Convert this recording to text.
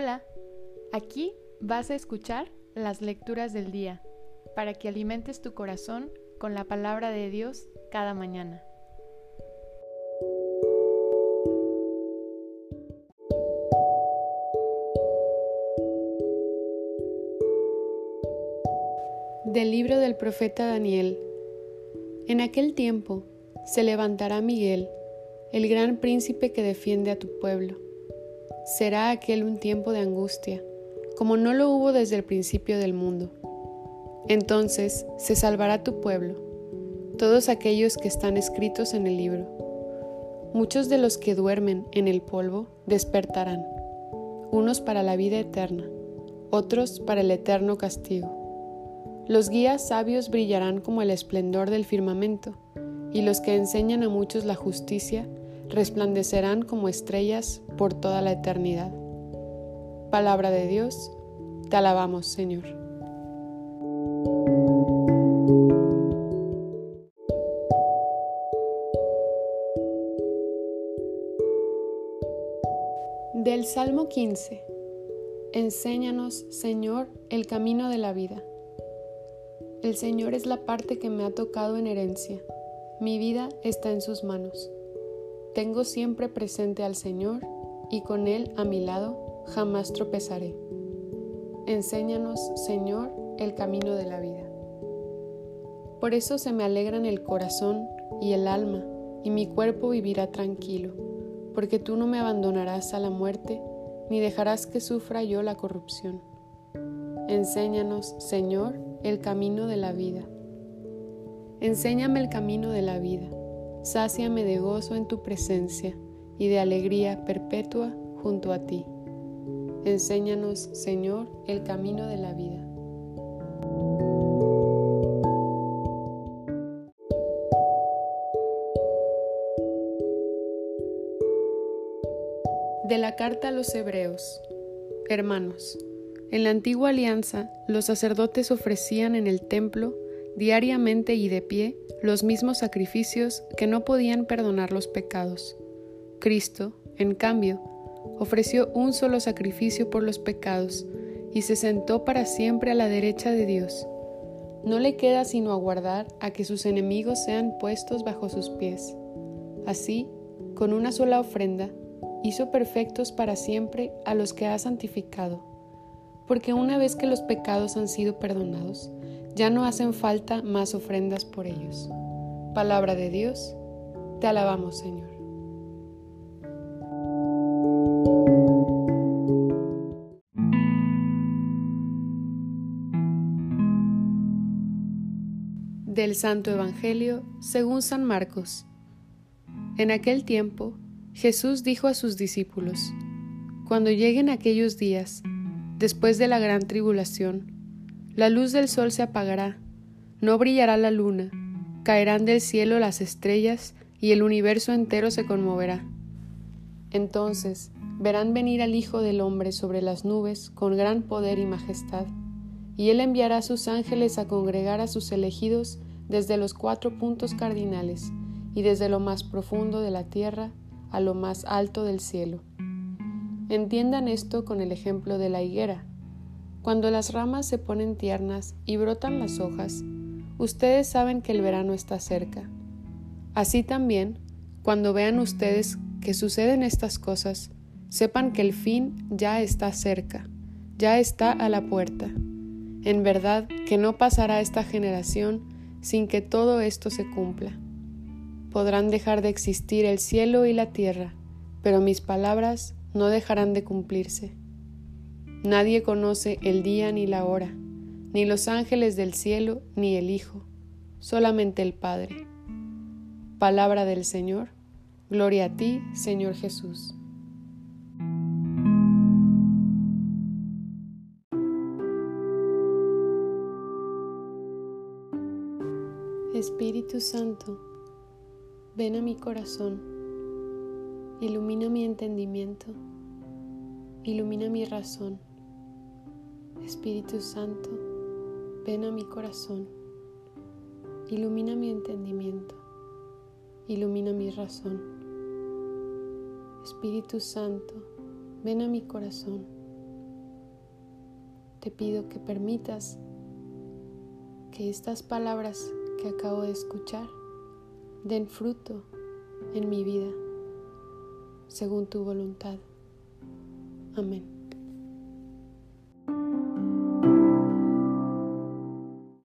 Hola, aquí vas a escuchar las lecturas del día para que alimentes tu corazón con la palabra de Dios cada mañana. Del libro del profeta Daniel. En aquel tiempo se levantará Miguel, el gran príncipe que defiende a tu pueblo será aquel un tiempo de angustia, como no lo hubo desde el principio del mundo. Entonces se salvará tu pueblo, todos aquellos que están escritos en el libro. Muchos de los que duermen en el polvo despertarán, unos para la vida eterna, otros para el eterno castigo. Los guías sabios brillarán como el esplendor del firmamento, y los que enseñan a muchos la justicia resplandecerán como estrellas por toda la eternidad. Palabra de Dios, te alabamos Señor. Del Salmo 15. Enséñanos, Señor, el camino de la vida. El Señor es la parte que me ha tocado en herencia. Mi vida está en sus manos. Tengo siempre presente al Señor y con Él a mi lado jamás tropezaré. Enséñanos, Señor, el camino de la vida. Por eso se me alegran el corazón y el alma, y mi cuerpo vivirá tranquilo, porque tú no me abandonarás a la muerte, ni dejarás que sufra yo la corrupción. Enséñanos, Señor, el camino de la vida. Enséñame el camino de la vida sáciame de gozo en tu presencia y de alegría perpetua junto a ti. Enséñanos, Señor, el camino de la vida. De la carta a los Hebreos Hermanos, en la antigua alianza los sacerdotes ofrecían en el templo diariamente y de pie los mismos sacrificios que no podían perdonar los pecados. Cristo, en cambio, ofreció un solo sacrificio por los pecados y se sentó para siempre a la derecha de Dios. No le queda sino aguardar a que sus enemigos sean puestos bajo sus pies. Así, con una sola ofrenda, hizo perfectos para siempre a los que ha santificado, porque una vez que los pecados han sido perdonados, ya no hacen falta más ofrendas por ellos. Palabra de Dios, te alabamos Señor. Del Santo Evangelio según San Marcos. En aquel tiempo, Jesús dijo a sus discípulos, Cuando lleguen aquellos días, después de la gran tribulación, la luz del sol se apagará, no brillará la luna, caerán del cielo las estrellas y el universo entero se conmoverá. Entonces verán venir al Hijo del Hombre sobre las nubes con gran poder y majestad, y él enviará sus ángeles a congregar a sus elegidos desde los cuatro puntos cardinales y desde lo más profundo de la tierra a lo más alto del cielo. Entiendan esto con el ejemplo de la higuera cuando las ramas se ponen tiernas y brotan las hojas, ustedes saben que el verano está cerca. Así también, cuando vean ustedes que suceden estas cosas, sepan que el fin ya está cerca, ya está a la puerta. En verdad que no pasará esta generación sin que todo esto se cumpla. Podrán dejar de existir el cielo y la tierra, pero mis palabras no dejarán de cumplirse. Nadie conoce el día ni la hora, ni los ángeles del cielo, ni el Hijo, solamente el Padre. Palabra del Señor, gloria a ti, Señor Jesús. Espíritu Santo, ven a mi corazón, ilumina mi entendimiento, ilumina mi razón Espíritu Santo, ven a mi corazón, ilumina mi entendimiento, ilumina mi razón. Espíritu Santo, ven a mi corazón, te pido que permitas que estas palabras que acabo de escuchar den fruto en mi vida, según tu voluntad. Amén.